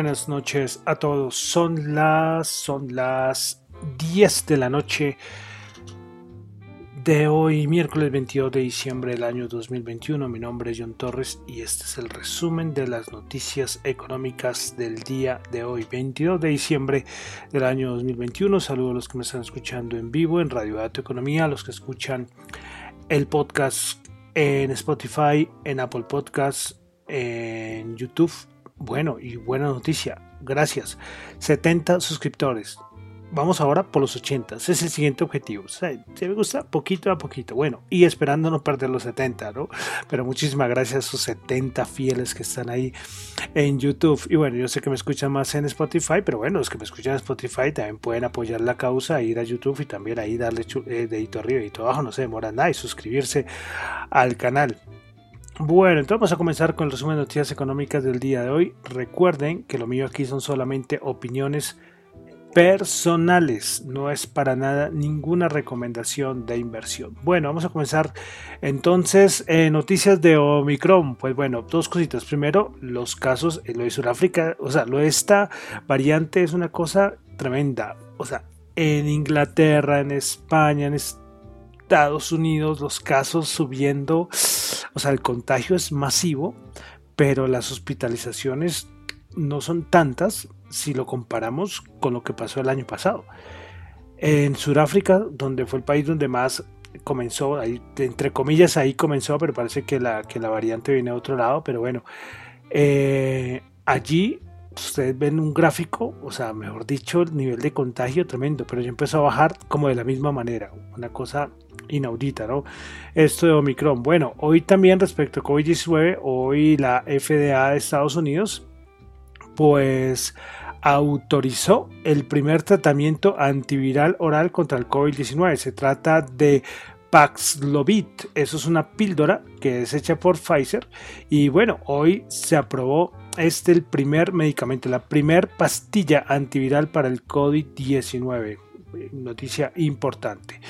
Buenas noches a todos. Son las son las 10 de la noche de hoy, miércoles 22 de diciembre del año 2021. Mi nombre es John Torres y este es el resumen de las noticias económicas del día de hoy, 22 de diciembre del año 2021. Saludo a los que me están escuchando en vivo en Radio Dato Economía, a los que escuchan el podcast en Spotify, en Apple Podcasts, en YouTube bueno, y buena noticia, gracias. 70 suscriptores. Vamos ahora por los 80. Ese es el siguiente objetivo. O me gusta poquito a poquito. Bueno, y esperando no perder los 70, ¿no? Pero muchísimas gracias a esos 70 fieles que están ahí en YouTube. Y bueno, yo sé que me escuchan más en Spotify, pero bueno, los que me escuchan en Spotify también pueden apoyar la causa, ir a YouTube y también ahí darle eh, dedito arriba y dedito abajo. No se demora nada y suscribirse al canal. Bueno, entonces vamos a comenzar con el resumen de noticias económicas del día de hoy. Recuerden que lo mío aquí son solamente opiniones personales, no es para nada ninguna recomendación de inversión. Bueno, vamos a comenzar entonces en noticias de Omicron. Pues bueno, dos cositas. Primero, los casos, lo de Sudáfrica, o sea, lo de esta variante es una cosa tremenda. O sea, en Inglaterra, en España, en Estados Unidos, los casos subiendo o sea, el contagio es masivo, pero las hospitalizaciones no son tantas si lo comparamos con lo que pasó el año pasado. En Sudáfrica, donde fue el país donde más comenzó, ahí, entre comillas ahí comenzó, pero parece que la, que la variante viene de otro lado, pero bueno, eh, allí ustedes ven un gráfico, o sea, mejor dicho, el nivel de contagio tremendo, pero ya empezó a bajar como de la misma manera, una cosa inaudita, ¿no? Esto de Omicron. Bueno, hoy también respecto a COVID-19, hoy la FDA de Estados Unidos, pues autorizó el primer tratamiento antiviral oral contra el COVID-19. Se trata de Paxlovid. Eso es una píldora que es hecha por Pfizer. Y bueno, hoy se aprobó este el primer medicamento, la primer pastilla antiviral para el COVID-19. Noticia importante.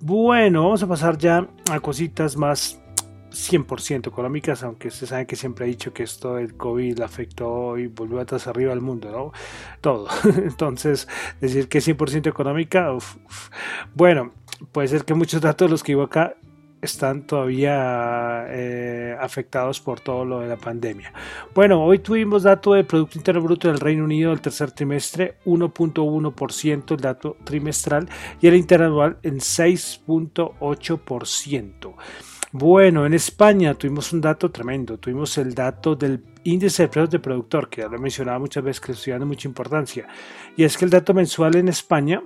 Bueno, vamos a pasar ya a cositas más 100% económicas, aunque ustedes saben que siempre he dicho que esto del COVID afectó y volvió atrás arriba al mundo, ¿no? Todo. Entonces, decir que es 100% económica, bueno, puede ser que muchos datos de los que iba acá están todavía eh, afectados por todo lo de la pandemia. Bueno, hoy tuvimos dato de Producto Interno Bruto del Reino Unido del tercer trimestre, 1.1% el dato trimestral y el interanual en 6.8%. Bueno, en España tuvimos un dato tremendo, tuvimos el dato del índice de precios de productor, que ya lo he mencionado muchas veces, que estoy dando mucha importancia, y es que el dato mensual en España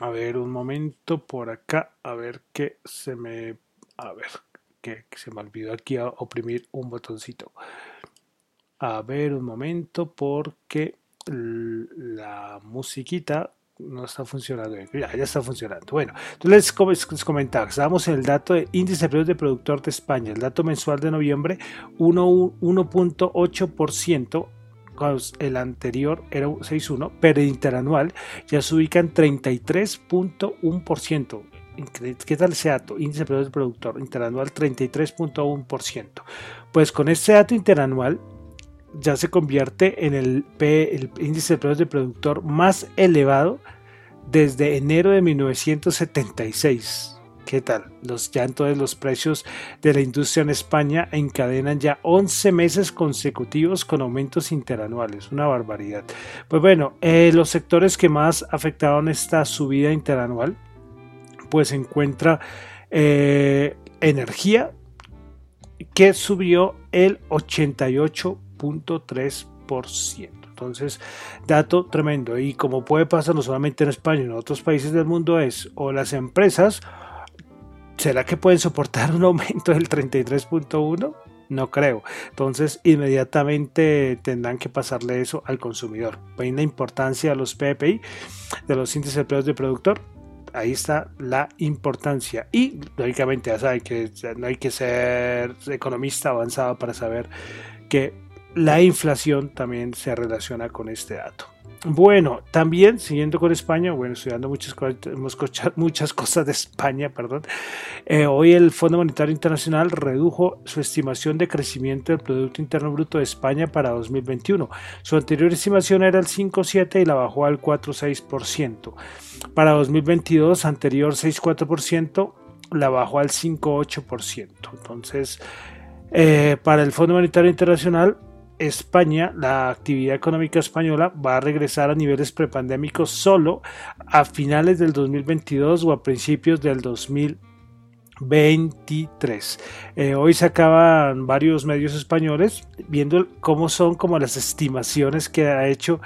a ver, un momento por acá. A ver qué se me. A ver, que, se me olvidó aquí a oprimir un botoncito. A ver, un momento porque la musiquita no está funcionando Ya, ya está funcionando. Bueno, entonces les comentaba, estábamos en el dato de índice de precios de productor de España. El dato mensual de noviembre, 1.8% el anterior era 6.1, pero interanual ya se ubica en 33.1%. ¿Qué tal ese dato? Índice de del productor interanual 33.1%. Pues con este dato interanual ya se convierte en el, el índice de precios del productor más elevado desde enero de 1976. ¿Qué tal? Los, ya entonces los precios de la industria en España encadenan ya 11 meses consecutivos con aumentos interanuales, una barbaridad. Pues bueno, eh, los sectores que más afectaron esta subida interanual, pues se encuentra eh, energía, que subió el 88.3%. Entonces, dato tremendo. Y como puede pasar no solamente en España, en otros países del mundo es o las empresas, ¿será que pueden soportar un aumento del 33.1? No creo. Entonces, inmediatamente tendrán que pasarle eso al consumidor. Ven la importancia de los PPI, de los índices de precios de productor. Ahí está la importancia. Y lógicamente ya saben que no hay que ser economista avanzado para saber que la inflación también se relaciona con este dato. Bueno, también siguiendo con España, bueno, estudiando muchas, muchas cosas de España, perdón. Eh, hoy el Fondo Monetario Internacional redujo su estimación de crecimiento del Producto Interno Bruto de España para 2021. Su anterior estimación era el 5,7 y la bajó al 4,6%. Para 2022, anterior 6,4%, la bajó al 5,8%. Entonces, eh, para el Fondo Monetario Internacional, España, la actividad económica española va a regresar a niveles prepandémicos solo a finales del 2022 o a principios del 2023. Eh, hoy se acaban varios medios españoles viendo cómo son como las estimaciones que ha hecho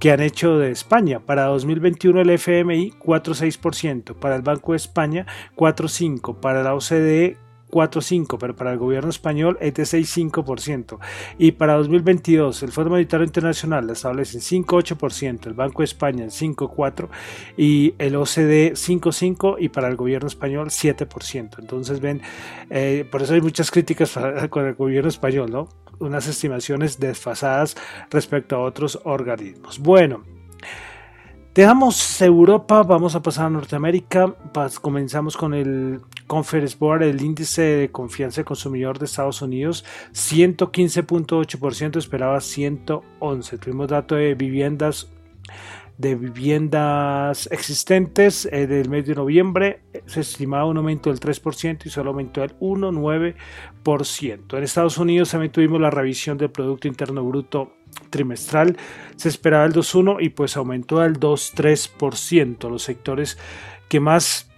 que han hecho de España. Para 2021 el FMI 4,6%, para el Banco de España 4,5%, para la OCDE 4,5%, pero para el gobierno español es de 6,5%. Y para 2022 el Fondo Monetario Internacional establece 5,8%, el Banco de España en 5,4% y el OCDE 5,5% y para el gobierno español 7%. Entonces ven, eh, por eso hay muchas críticas con el gobierno español, ¿no? Unas estimaciones desfasadas respecto a otros organismos. Bueno. Dejamos Europa, vamos a pasar a Norteamérica. comenzamos con el Conference Board, el índice de confianza del consumidor de Estados Unidos, 115.8%, esperaba 111. Tuvimos dato de viviendas de viviendas existentes eh, del mes de noviembre se estimaba un aumento del 3% y solo aumentó el 1,9%. En Estados Unidos también tuvimos la revisión del Producto Interno Bruto trimestral, se esperaba el 2,1 y pues aumentó al 2,3%. Los sectores que más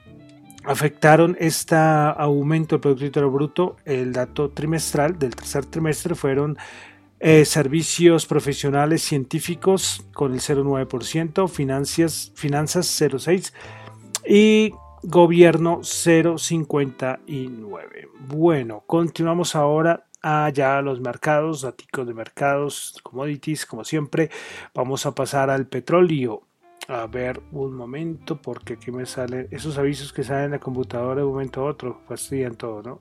afectaron este aumento del Producto Interno Bruto, el dato trimestral del tercer trimestre fueron eh, servicios profesionales científicos con el 0,9%, finanzas, finanzas 0,6% y gobierno 0,59%. Bueno, continuamos ahora allá a los mercados, datos de mercados, commodities, como siempre. Vamos a pasar al petróleo. A ver un momento, porque aquí me salen esos avisos que salen en la computadora de un momento a otro, fastidian todo, ¿no?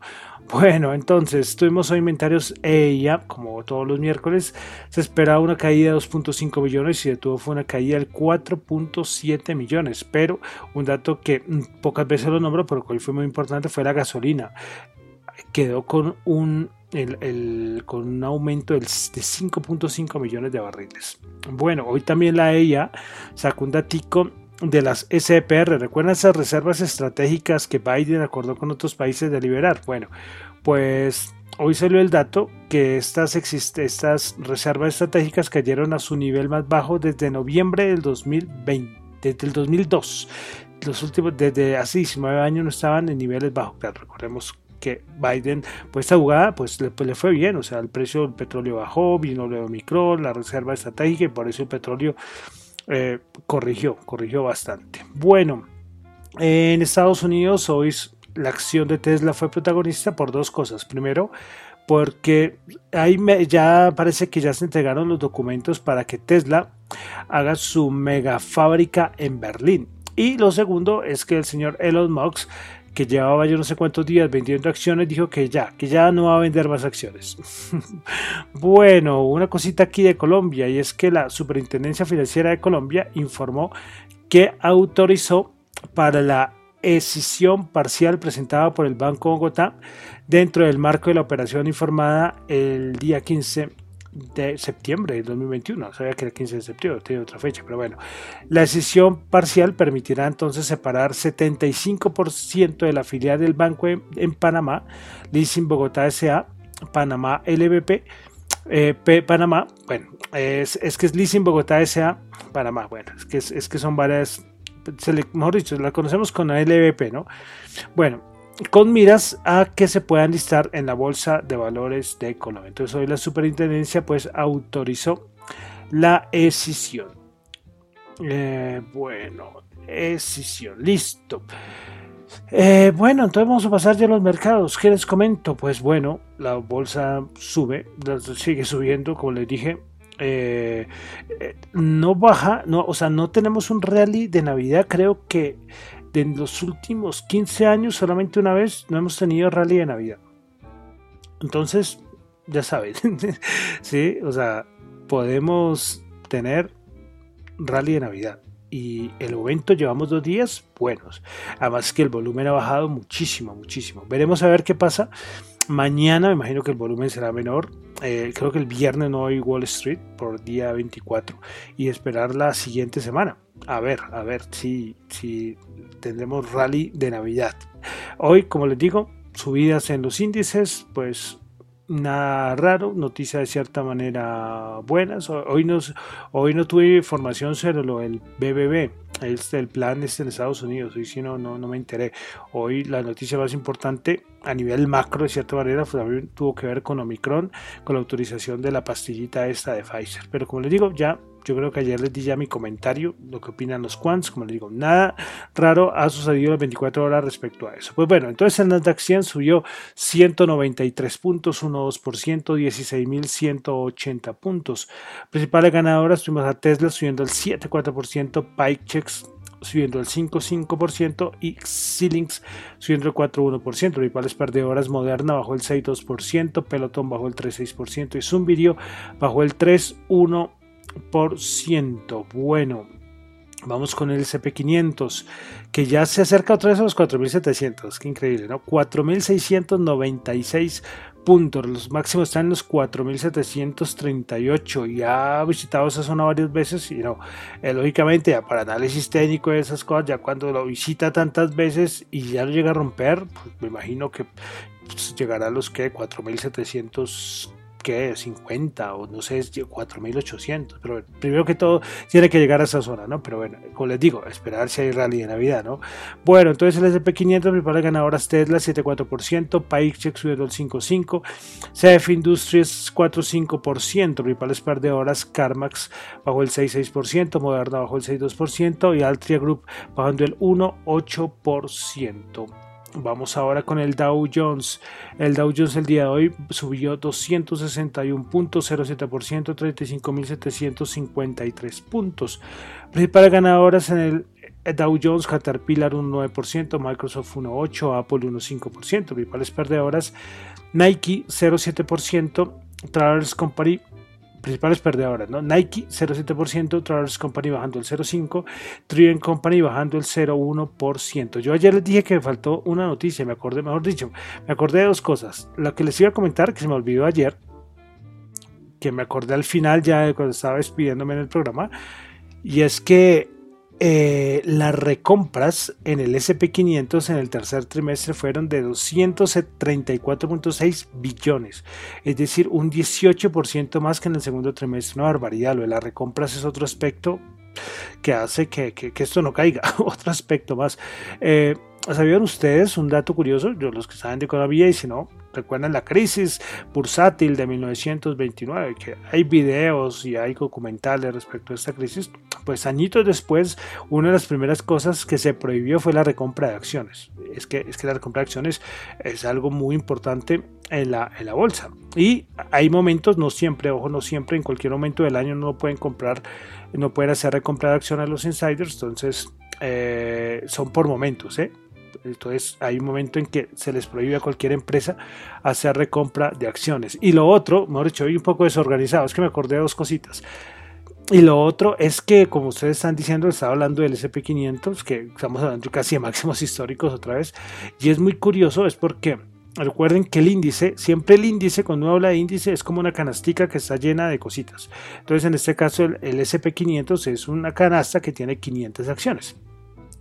Bueno, entonces tuvimos hoy inventarios EIA, como todos los miércoles. Se esperaba una caída de 2.5 millones y de todo fue una caída del 4.7 millones. Pero un dato que mm, pocas veces lo nombro, pero que hoy fue muy importante, fue la gasolina. Quedó con un con un aumento de 5.5 millones de barriles. Bueno, hoy también la EIA sacó un datico de las SPR. ¿Recuerdan esas reservas estratégicas que Biden acordó con otros países de liberar? Bueno, pues hoy salió el dato que estas, estas reservas estratégicas cayeron a su nivel más bajo desde noviembre del 2020, desde el 2002. Los últimos, desde hace 19 años no estaban en niveles bajos. recordemos que Biden, pues esta jugada, pues, pues le, fue bien, o sea, el precio del petróleo bajó, vino el Omicron, la reserva estratégica y por eso el petróleo eh, corrigió, corrigió bastante. Bueno, en Estados Unidos hoy la acción de Tesla fue protagonista por dos cosas. Primero, porque ahí ya parece que ya se entregaron los documentos para que Tesla haga su mega fábrica en Berlín. Y lo segundo es que el señor Elon Musk que llevaba yo no sé cuántos días vendiendo acciones, dijo que ya, que ya no va a vender más acciones. bueno, una cosita aquí de Colombia, y es que la Superintendencia Financiera de Colombia informó que autorizó para la escisión parcial presentada por el Banco Bogotá dentro del marco de la operación informada el día 15 de septiembre de 2021. Sabía que era el 15 de septiembre, tiene otra fecha, pero bueno. La decisión parcial permitirá entonces separar 75% de la filial del banco en, Panamá, Leasing Bogotá SA, Panamá LBP, eh, Panamá, bueno, es, que es Leasing Bogotá SA, Panamá, bueno, es que, es, que son varias, mejor dicho, la conocemos con la LBP, ¿no? Bueno, con miras a que se puedan listar en la bolsa de valores de Colombia. Entonces hoy la superintendencia pues autorizó la escisión. Eh, bueno, escisión, listo. Eh, bueno, entonces vamos a pasar ya a los mercados. ¿Qué les comento? Pues bueno, la bolsa sube, sigue subiendo, como les dije. Eh, no baja, no, o sea, no tenemos un rally de Navidad. Creo que en los últimos 15 años solamente una vez no hemos tenido rally de Navidad. Entonces, ya saben, sí, o sea, podemos tener rally de Navidad. Y el momento llevamos dos días buenos. Además que el volumen ha bajado muchísimo, muchísimo. Veremos a ver qué pasa. Mañana me imagino que el volumen será menor. Eh, creo que el viernes no hay Wall Street por día 24. Y esperar la siguiente semana. A ver, a ver si, si tendremos rally de Navidad. Hoy, como les digo, subidas en los índices, pues nada raro, noticia de cierta manera buenas. Hoy, hoy no tuve información sobre lo del BBB, este, el plan este en Estados Unidos, hoy sí no, no, no me enteré. Hoy la noticia más importante a nivel macro, de cierta manera, pues, también tuvo que ver con Omicron, con la autorización de la pastillita esta de Pfizer. Pero como les digo, ya yo creo que ayer les di ya mi comentario, lo que opinan los quants, como les digo, nada raro ha sucedido las 24 horas respecto a eso. Pues bueno, entonces el Nasdaq 100 subió 193 puntos, 1,2%, 16.180 puntos. Principales ganadoras tuvimos a Tesla subiendo el 7,4%, PikeChex subiendo el 5,5% y Xilinx subiendo el 4,1%. Principales perdedoras Moderna bajó el 6,2%, Peloton bajó el 3,6% y Video bajó el 3,1%. Bueno, vamos con el SP500 que ya se acerca otra vez a los 4700. Qué increíble, ¿no? 4696 puntos. Los máximos están en los 4738. Ya ha visitado esa zona varias veces y no, eh, lógicamente ya para análisis técnico de esas cosas, ya cuando lo visita tantas veces y ya lo llega a romper, pues me imagino que pues, llegará a los que 4700 que 50 o no sé, 4800, pero primero que todo tiene que llegar a esa zona, ¿no? Pero bueno, como les digo, esperar si hay rally de Navidad, ¿no? Bueno, entonces el SP500 prepara ganadoras Tesla 7,4%, PayCheck subiendo el 5,5%, CF Industries 4,5%, principales perdedoras CarMax bajó el 6,6%, Moderna bajó el 6,2% y Altria Group bajando el 1,8%. Vamos ahora con el Dow Jones. El Dow Jones el día de hoy subió 261.07%, 35.753 puntos. Principales ganadoras en el Dow Jones, Caterpillar un 9%, Microsoft 1,8%, Apple 1,5%. Principales perdedoras, Nike 0,7%, Travelers Company principales perdedoras, ¿no? Nike 0,7%, Travelers Company bajando el 0,5%, Trident Company bajando el 0,1%. Yo ayer les dije que me faltó una noticia, me acordé, mejor dicho, me acordé de dos cosas. La que les iba a comentar, que se me olvidó ayer, que me acordé al final ya cuando estaba despidiéndome en el programa, y es que eh, las recompras en el SP500 en el tercer trimestre fueron de 234.6 billones, es decir, un 18% más que en el segundo trimestre. Una barbaridad. Lo de las recompras es otro aspecto que hace que, esto no caiga. otro aspecto más. Eh, ¿Sabían ustedes un dato curioso? Yo, los que saben de economía, y si no, recuerdan la crisis bursátil de 1929, que hay videos y hay documentales respecto a esta crisis. Pues añitos después, una de las primeras cosas que se prohibió fue la recompra de acciones. Es que, es que la recompra de acciones es algo muy importante en la, en la bolsa. Y hay momentos, no siempre, ojo, no siempre, en cualquier momento del año no pueden comprar, no pueden hacer recompra de acciones los insiders, entonces eh, son por momentos, ¿eh? Entonces hay un momento en que se les prohíbe a cualquier empresa hacer recompra de acciones. Y lo otro, mejor dicho, hoy un poco desorganizado, es que me acordé de dos cositas. Y lo otro es que, como ustedes están diciendo, estaba hablando del SP500, que estamos hablando casi de máximos históricos otra vez. Y es muy curioso, es porque recuerden que el índice, siempre el índice, cuando uno habla de índice, es como una canastica que está llena de cositas. Entonces, en este caso, el, el SP500 es una canasta que tiene 500 acciones.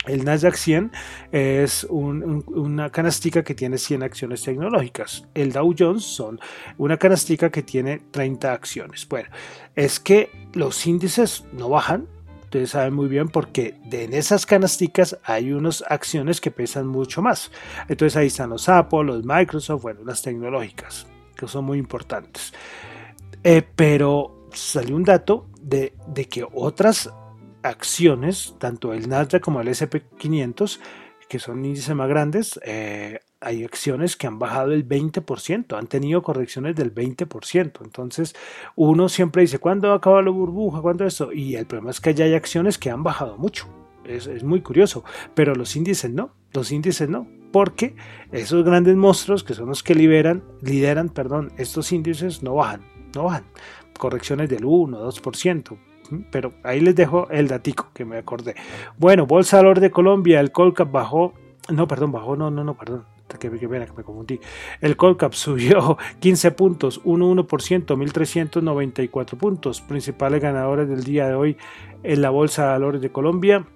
El Nasdaq 100 es una canastica que tiene 100 acciones tecnológicas. El Dow Jones son una canastica que tiene 30 acciones. Bueno, es que los índices no bajan, ustedes saben muy bien porque en esas canasticas hay unas acciones que pesan mucho más. Entonces ahí están los Apple, los Microsoft, bueno, las tecnológicas, que son muy importantes. Eh, pero salió un dato de, de que otras acciones, tanto el Nasdaq como el SP500, que son índices más grandes, eh, hay acciones que han bajado el 20%, han tenido correcciones del 20%. Entonces, uno siempre dice, ¿cuándo va a acabar la burbuja? ¿Cuándo eso? Y el problema es que ya hay acciones que han bajado mucho. Es, es muy curioso, pero los índices no, los índices no, porque esos grandes monstruos que son los que liberan, lideran perdón, estos índices no bajan, no bajan. Correcciones del 1, 2%, pero ahí les dejo el datico que me acordé. Bueno, Bolsa de Valor de Colombia, el Colcap bajó, no, perdón, bajó, no, no, no, perdón, que, que, que me confundí. El Colcap subió 15 puntos, 1,1%, 1.394 puntos. Principales ganadores del día de hoy en la Bolsa de Valores de Colombia.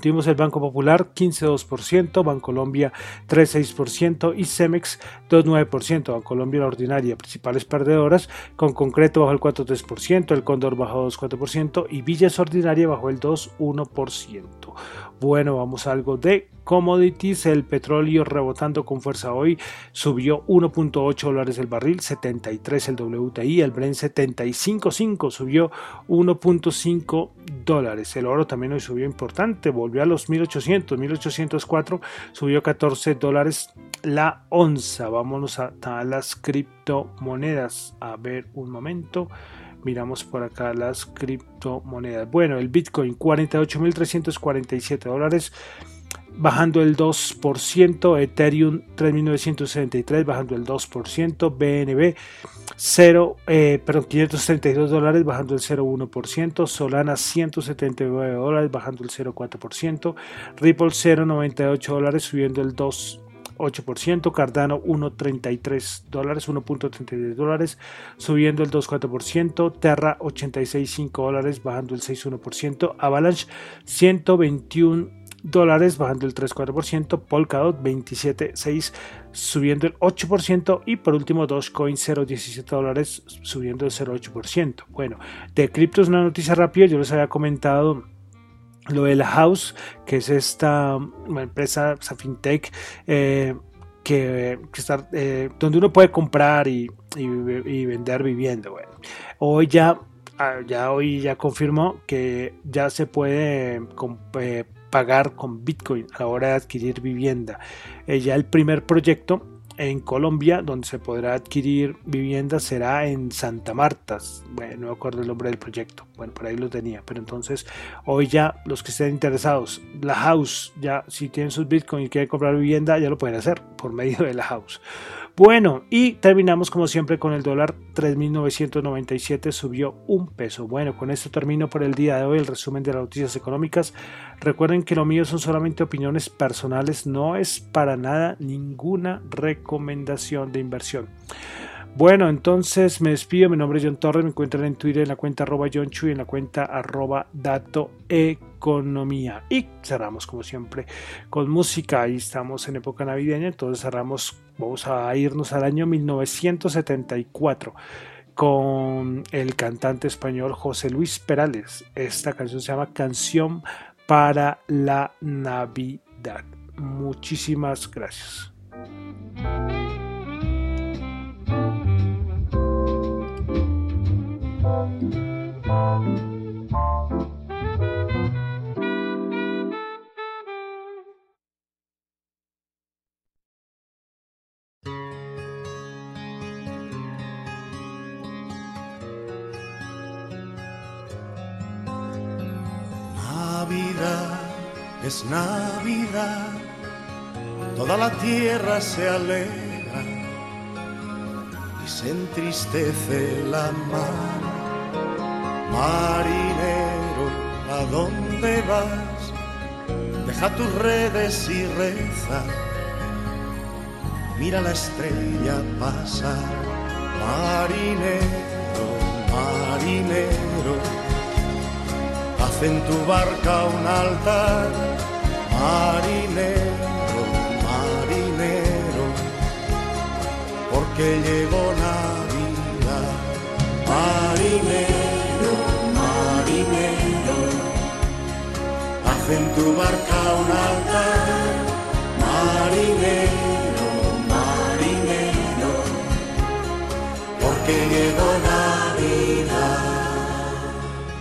Tuvimos el Banco Popular 15,2%, Bancolombia 3,6% y Cemex 2,9%. Bancolombia la ordinaria, principales perdedoras, con concreto bajó el 4,3%, el Cóndor bajó 2,4% y Villas Ordinaria bajó el 2,1%. Bueno, vamos a algo de commodities. El petróleo rebotando con fuerza hoy subió 1.8 dólares el barril, 73 el WTI, el Brent 75.5 subió 1.5 dólares. El oro también hoy subió importante, volvió a los 1800, 1804, subió 14 dólares la onza. Vámonos a, a las criptomonedas. A ver un momento. Miramos por acá las criptomonedas. Bueno, el Bitcoin 48.347 dólares bajando el 2%, Ethereum 3.963 bajando el 2%, BNB 0, eh, perdón, 532 dólares bajando el 0,1%, Solana 179 dólares bajando el 0,4%, Ripple 0,98 dólares subiendo el 2%. 8%, Cardano 1.33 dólares, 1.33 dólares, subiendo el 2.4%, Terra 86.5 dólares, bajando el 6.1%, Avalanche 121 dólares, bajando el 3.4%, Polkadot 27.6 subiendo el 8% y por último Dogecoin 0.17 dólares subiendo el 0.8%. Bueno, de criptos una noticia rápida, yo les había comentado lo de la House, que es esta empresa, esa fintech, eh, que, está, eh, donde uno puede comprar y, vender vivienda. Hoy ya, ah, ya hoy ya confirmó que ya se puede eh, pagar con Bitcoin a la hora de adquirir vivienda. ya el primer proyecto en Colombia, donde se podrá adquirir vivienda, será en Santa Marta. Bueno, no acuerdo el nombre del proyecto. Bueno, por ahí lo tenía. Pero entonces, hoy ya los que estén interesados, la house, ya si tienen sus bitcoins y quieren comprar vivienda, ya lo pueden hacer por medio de la house. Bueno, y terminamos como siempre con el dólar 3.997, subió un peso. Bueno, con esto termino por el día de hoy el resumen de las noticias económicas. Recuerden que lo mío son solamente opiniones personales, no es para nada ninguna recomendación de inversión. Bueno, entonces me despido. Mi nombre es John Torres. Me encuentran en Twitter en la cuenta arroba John Chu y en la cuenta arroba Dato Economía. Y cerramos como siempre con música. Ahí estamos en época navideña. Entonces cerramos, vamos a irnos al año 1974 con el cantante español José Luis Perales. Esta canción se llama Canción para la Navidad. Muchísimas gracias. Es Navidad, toda la tierra se alegra y se entristece la mar Marinero, ¿a dónde vas? Deja tus redes y reza. Mira la estrella pasar. Marinero, marinero, haz en tu barca un altar. Marinero, marinero, porque llegó Navidad. Marinero En tu barca un altar, marinero, marinero, porque llegó Navidad.